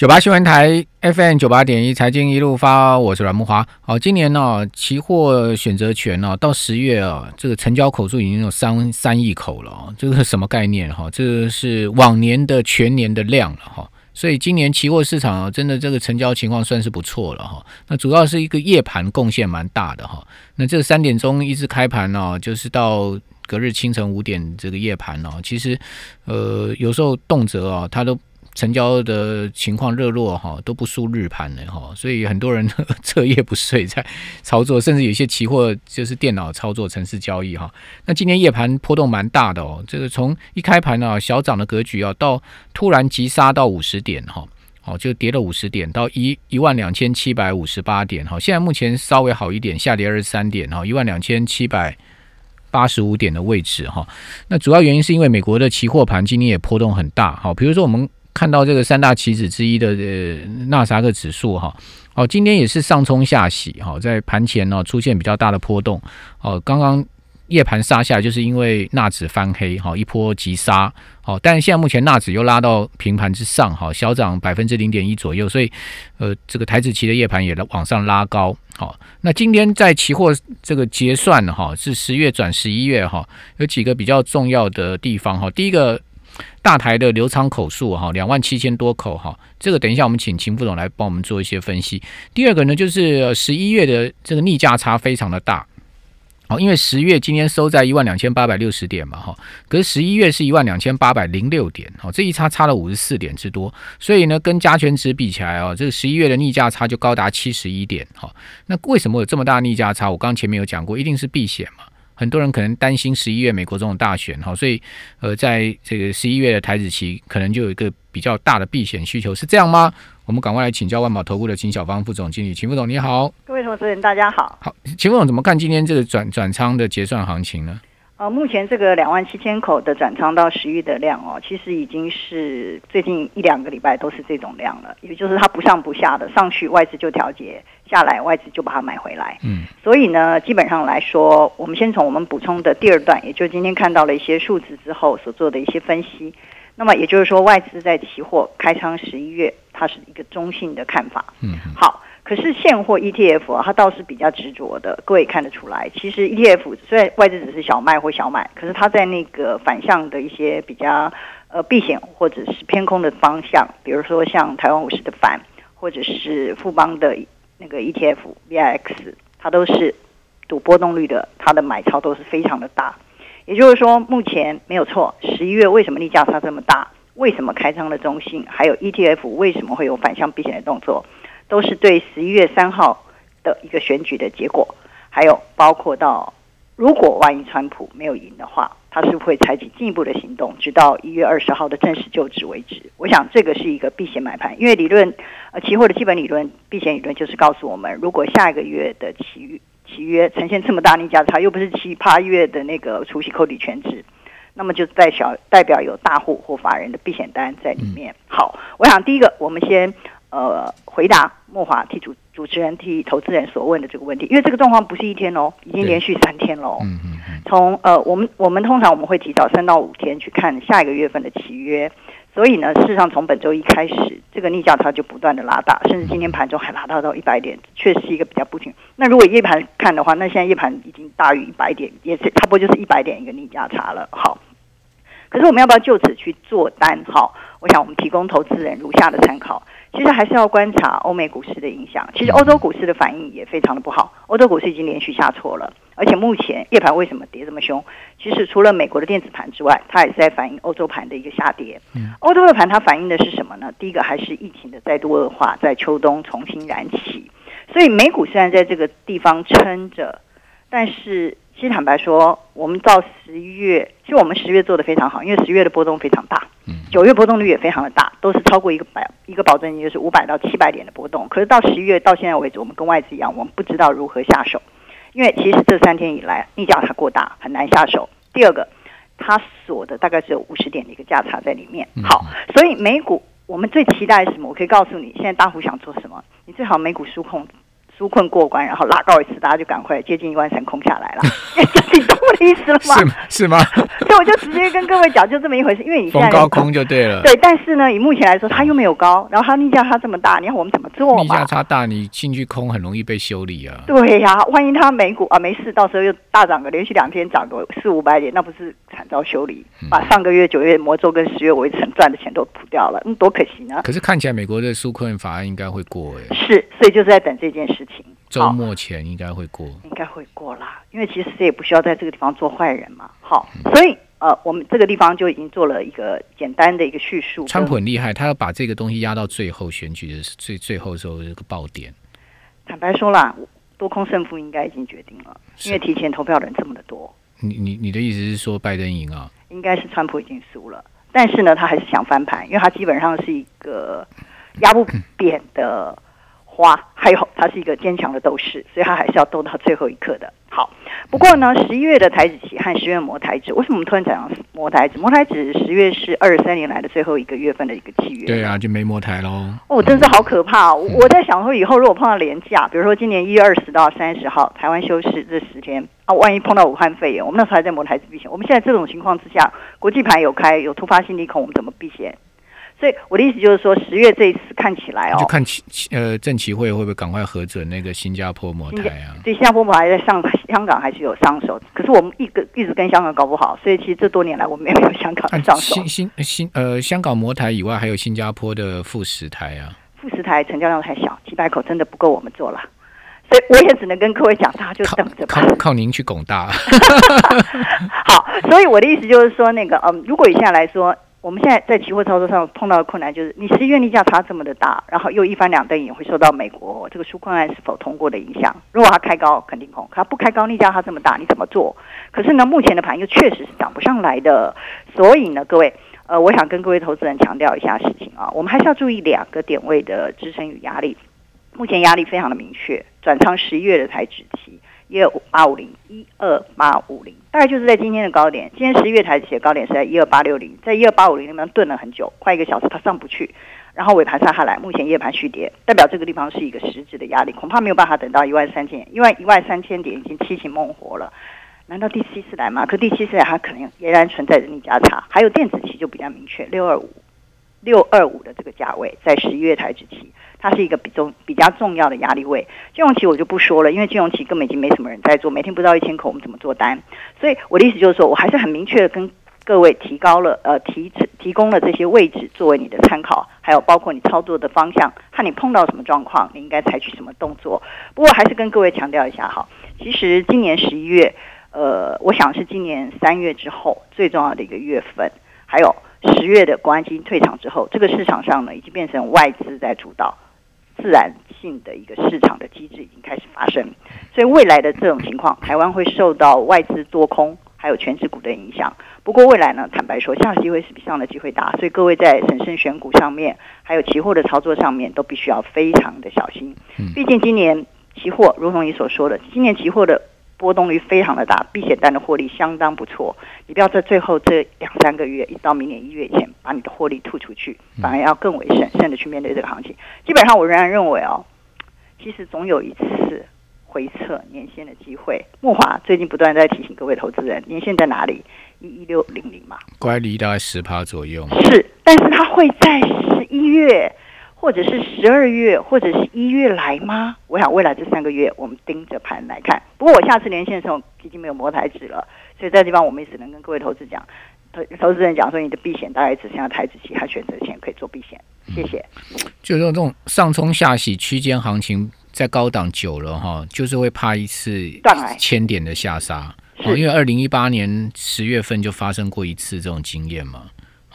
九八新闻台 FM 九八点一财经一路发，我是阮木华。好，今年呢，期货选择权呢，到十月啊，这个成交口数已经有三三亿口了啊，这个什么概念哈？这个是往年的全年的量了哈。所以今年期货市场啊，真的这个成交情况算是不错了哈。那主要是一个夜盘贡献蛮大的哈。那这三点钟一直开盘呢，就是到隔日清晨五点这个夜盘呢，其实呃有时候动辄啊，它都。成交的情况热络哈，都不输日盘的哈，所以很多人 彻夜不睡在操作，甚至有些期货就是电脑操作、城市交易哈。那今天夜盘波动蛮大的哦，这个从一开盘呢小涨的格局啊，到突然急杀到五十点哈，哦就跌了五十点到一一万两千七百五十八点哈，现在目前稍微好一点，下跌二十三点哈，一万两千七百八十五点的位置哈。那主要原因是因为美国的期货盘今天也波动很大哈，比如说我们。看到这个三大棋子之一的呃纳萨克指数哈，哦，今天也是上冲下洗哈，在盘前呢出现比较大的波动哦，刚刚夜盘杀下就是因为纳指翻黑哈，一波急杀好，但是现在目前纳指又拉到平盘之上哈，小涨百分之零点一左右，所以呃这个台子期的夜盘也往上拉高好，那今天在期货这个结算哈是十月转十一月哈，有几个比较重要的地方哈，第一个。大台的流仓口数哈，两万七千多口哈，这个等一下我们请秦副总来帮我们做一些分析。第二个呢，就是十一月的这个逆价差非常的大，好，因为十月今天收在一万两千八百六十点嘛哈，可是十一月是一万两千八百零六点，好，这一差差了五十四点之多，所以呢，跟加权值比起来哦，这个十一月的逆价差就高达七十一点哈。那为什么有这么大逆价差？我刚前面有讲过，一定是避险嘛。很多人可能担心十一月美国总统大选哈，所以呃，在这个十一月的台子期可能就有一个比较大的避险需求，是这样吗？我们赶快来请教万宝投顾的秦小芳副总经理，秦副总你好，各位投资人大家好，好，秦副总怎么看今天这个转转仓的结算行情呢？呃，目前这个两万七千口的转仓到十亿的量哦，其实已经是最近一两个礼拜都是这种量了，也就是它不上不下的，上去外资就调节，下来外资就把它买回来。嗯，所以呢，基本上来说，我们先从我们补充的第二段，也就是今天看到了一些数字之后所做的一些分析。那么也就是说，外资在期货开仓十一月，它是一个中性的看法。嗯，好。可是现货 ETF 啊，它倒是比较执着的，各位看得出来。其实 ETF 虽然外资只是小卖或小买，可是它在那个反向的一些比较呃避险或者是偏空的方向，比如说像台湾五十的反，或者是富邦的那个 ETF VIX，它都是赌波动率的，它的买超都是非常的大。也就是说，目前没有错，十一月为什么逆价差这么大？为什么开仓的中性？还有 ETF 为什么会有反向避险的动作？都是对十一月三号的一个选举的结果，还有包括到如果万一川普没有赢的话，他是会采取进一步的行动，直到一月二十号的正式就职为止。我想这个是一个避险买盘，因为理论呃期货的基本理论避险理论就是告诉我们，如果下一个月的期契约呈现这么大逆价差，又不是七八月的那个除息扣抵全值，那么就代小代表有大户或法人的避险单在里面。好，我想第一个我们先。呃，回答莫华替主主持人替投资人所问的这个问题，因为这个状况不是一天哦，已经连续三天喽。嗯嗯嗯。从呃，我们我们通常我们会提早三到五天去看下一个月份的契约，所以呢，事实上从本周一开始，这个逆价差就不断的拉大，甚至今天盘中还拉大到一百点，确实是一个比较不停。那如果夜盘看的话，那现在夜盘已经大于一百点，也是差不多就是一百点一个逆价差了。好，可是我们要不要就此去做单？好，我想我们提供投资人如下的参考。其实还是要观察欧美股市的影响。其实欧洲股市的反应也非常的不好，欧洲股市已经连续下挫了，而且目前夜盘为什么跌这么凶？其实除了美国的电子盘之外，它也是在反映欧洲盘的一个下跌。欧洲的盘它反映的是什么呢？第一个还是疫情的再度恶化，在秋冬重新燃起。所以美股虽然在这个地方撑着，但是其实坦白说，我们到十一月，其实我们十月做的非常好，因为十月的波动非常大。九月波动率也非常的大，都是超过一个百一个保证金，就是五百到七百点的波动。可是到十一月到现在为止，我们跟外资一样，我们不知道如何下手，因为其实这三天以来逆价它过大，很难下手。第二个，它锁的大概只有五十点的一个价差在里面。好，所以美股我们最期待是什么？我可以告诉你，现在大户想做什么？你最好美股输控。纾困过关，然后拉高一次，大家就赶快接近一万三空下来了。你懂我的意思了吗？是是吗？所以我就直接跟各位讲，就这么一回事。因为你现在高空就对了。对，但是呢，以目前来说，它又没有高，然后它逆价差这么大，你看我们怎么做逆价？差大，你进去空很容易被修理啊。对呀、万一它美股啊没事，到时候又大涨个连续两天涨个四五百点，那不是惨遭修理，嗯把上个月九月魔咒跟十月我一层赚的钱都吐掉了，嗯，多可惜呢。可是看起来美国的纾困法案应该会过诶，是，所以就是在等这件事情。周末前应该会过。应该会过啦，因为其实谁也不需要在这个地方做坏人嘛。好，所以呃，我们这个地方就已经做了一个简单的一个叙述。川普很厉害，他要把这个东西压到最后选举的最最后时候这个爆点。坦白说啦，多空胜负应该已经决定了，因为提前投票人这么的多，你你你的意思是说拜登赢啊？应该是川普已经输了。但是呢，他还是想翻盘，因为他基本上是一个压不扁的花，还有他是一个坚强的斗士，所以他还是要斗到最后一刻的。好，不过呢，十一月的台子期和十月的摩台子，为什么我们突然讲摩台子？摩台指十月是二十三年来的最后一个月份的一个契约。对啊，就没摸台喽。哦，真是好可怕、哦！我我在想说，以后如果碰到廉价，比如说今年一月二十到三十号台湾休市这十天啊，万一碰到武汉肺炎，我们那时候还在摩台子避险。我们现在这种情况之下，国际盘有开，有突发性利空，我们怎么避险？所以我的意思就是说，十月这一次看起来哦，就看呃政企会会不会赶快核准那个新加坡模台啊？对新加坡还在上，香港还是有上手，可是我们一个一直跟香港搞不好，所以其实这多年来我们也没有香港啊上手新。新新呃香港模台以外，还有新加坡的富时台啊。副十台成交量太小，几百口真的不够我们做了，所以我也只能跟各位讲，大家就等着吧。靠靠您去拱大，好，所以我的意思就是说，那个嗯，如果以现在来说，我们现在在期货操作上碰到的困难就是，你十一月逆价差这么的大，然后又一翻两瞪眼，会受到美国这个纾困案是否通过的影响。如果它开高，肯定空；它不开高，逆价差这么大，你怎么做？可是呢，目前的盘又确实是涨不上来的，所以呢，各位。呃，我想跟各位投资人强调一下事情啊，我们还是要注意两个点位的支撑与压力。目前压力非常的明确，转仓十一月的台指期一二八五零一二八五零，大概就是在今天的高点。今天十一月台指期的高点是在一二八六零，在一二八五零那边顿了很久，快一个小时它上不去，然后尾盘杀下来，目前夜盘续跌，代表这个地方是一个实质的压力，恐怕没有办法等到一万三千，因为一万三千点已经七情梦活了。难道第七次来吗？可第七次来，它可能仍然存在着逆价差。还有电子期就比较明确，六二五、六二五的这个价位，在十一月台指期，它是一个比重比较重要的压力位。金融期我就不说了，因为金融期根本已经没什么人在做，每天不到一千口，我们怎么做单？所以我的意思就是说，我还是很明确的跟各位提高了呃提提供了这些位置作为你的参考，还有包括你操作的方向和你碰到什么状况，你应该采取什么动作。不过还是跟各位强调一下哈，其实今年十一月。呃，我想是今年三月之后最重要的一个月份，还有十月的国安基金退场之后，这个市场上呢已经变成外资在主导，自然性的一个市场的机制已经开始发生，所以未来的这种情况，台湾会受到外资多空还有全职股的影响。不过未来呢，坦白说，下机会是比上的机会大，所以各位在审慎选股上面，还有期货的操作上面，都必须要非常的小心。毕竟今年期货，如同你所说的，今年期货的。波动率非常的大，避险单的获利相当不错。你不要在最后这两三个月，一直到明年一月前，把你的获利吐出去，反而要更为审慎的去面对这个行情。基本上，我仍然认为哦，其实总有一次回撤年线的机会。木华最近不断在提醒各位投资人，年线在哪里？一一六零零嘛，乖离大概十趴左右。是，但是它会在十一月。或者是十二月或者是一月来吗？我想未来这三个月我们盯着盘来看。不过我下次连线的时候已经没有摩台指了，所以在这地方我们也只能跟各位投资讲，投投资人讲说你的避险大概只剩下台子期和选择权可以做避险。谢谢。就是这种上冲下洗区间行情，在高档久了哈，就是会怕一次千点的下杀。哦，因为二零一八年十月份就发生过一次这种经验嘛。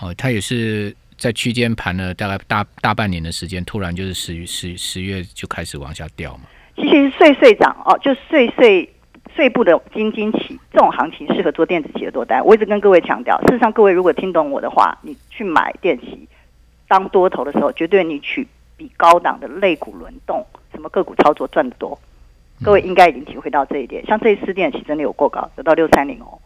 哦，它也是。在区间盘了大概大大半年的时间，突然就是十十十月就开始往下掉嘛。其实岁岁涨哦，就岁岁岁部的金金起这种行情适合做电子期的多单。我一直跟各位强调，事实上各位如果听懂我的话，你去买电期当多头的时候，绝对你取比高档的类股轮动，什么个股操作赚得多。各位应该已经体会到这一点。像这一次电期真的有过高，得到六三零哦。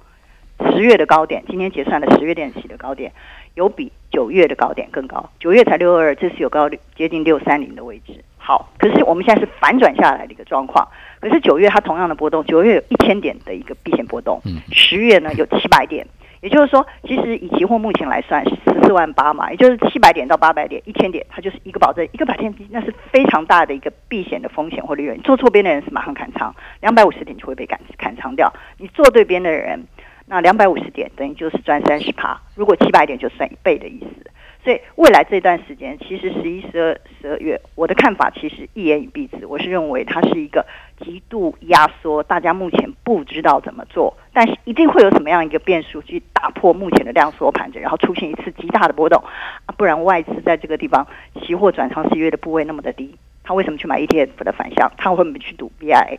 十月的高点，今天结算的十月电期的高点，有比九月的高点更高。九月才六二二，这次有高接近六三零的位置。好，可是我们现在是反转下来的一个状况。可是九月它同样的波动，九月有一千点的一个避险波动，十月呢有七百点，也就是说，其实以期货目前来算，十四万八嘛，也就是七百点到八百点，一千点，它就是一个保证，一个百天那是非常大的一个避险的风险或利润。做错边的人是马上砍仓，两百五十点就会被砍砍仓掉。你做对边的人，那两百五十点等于就是赚三十趴，如果七百点就算一倍的意思。所以未来这段时间，其实十一、十二、十二月，我的看法其实一言以蔽之，我是认为它是一个极度压缩，大家目前不知道怎么做，但是一定会有什么样一个变数去打破目前的量缩盘整，然后出现一次极大的波动啊！不然外资在这个地方期货转仓十月的部位那么的低，他为什么去买 ETF 的反向？他会不会去赌 VIX？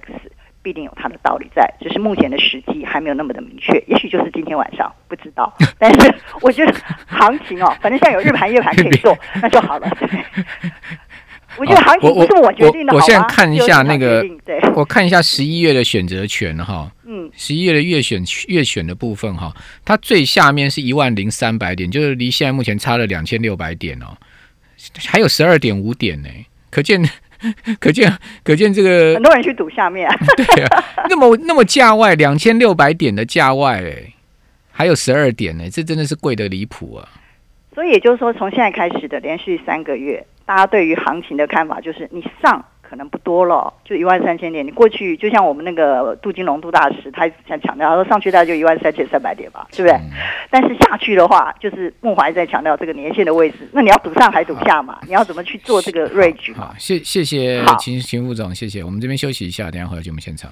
必定有它的道理在，只是目前的时机还没有那么的明确，也许就是今天晚上，不知道。但是我觉得行情哦，反正现在有日盘、夜盘可以做，那就好了。我觉得行情不是我决定的，我现在看一下那个，对，我看一下十一月的选择权哈，嗯，十一月的月选月选的部分哈，它最下面是一万零三百点，就是离现在目前差了两千六百点哦，还有十二点五点呢，可见。可见，可见这个很多人去赌下面，对啊，那么那么价外两千六百点的价外，哎，还有十二点呢，这真的是贵的离谱啊！所以也就是说，从现在开始的连续三个月，大家对于行情的看法就是，你上。可能不多了，就一万三千点。你过去就像我们那个杜金龙杜大师，他想强调，他说上去大概就一万三千三百点吧，对不对？但是下去的话，就是孟怀在强调这个年限的位置。那你要赌上还赌下嘛？你要怎么去做这个 range？好，谢谢谢秦秦副总，谢谢。我们这边休息一下，等下回到节目现场。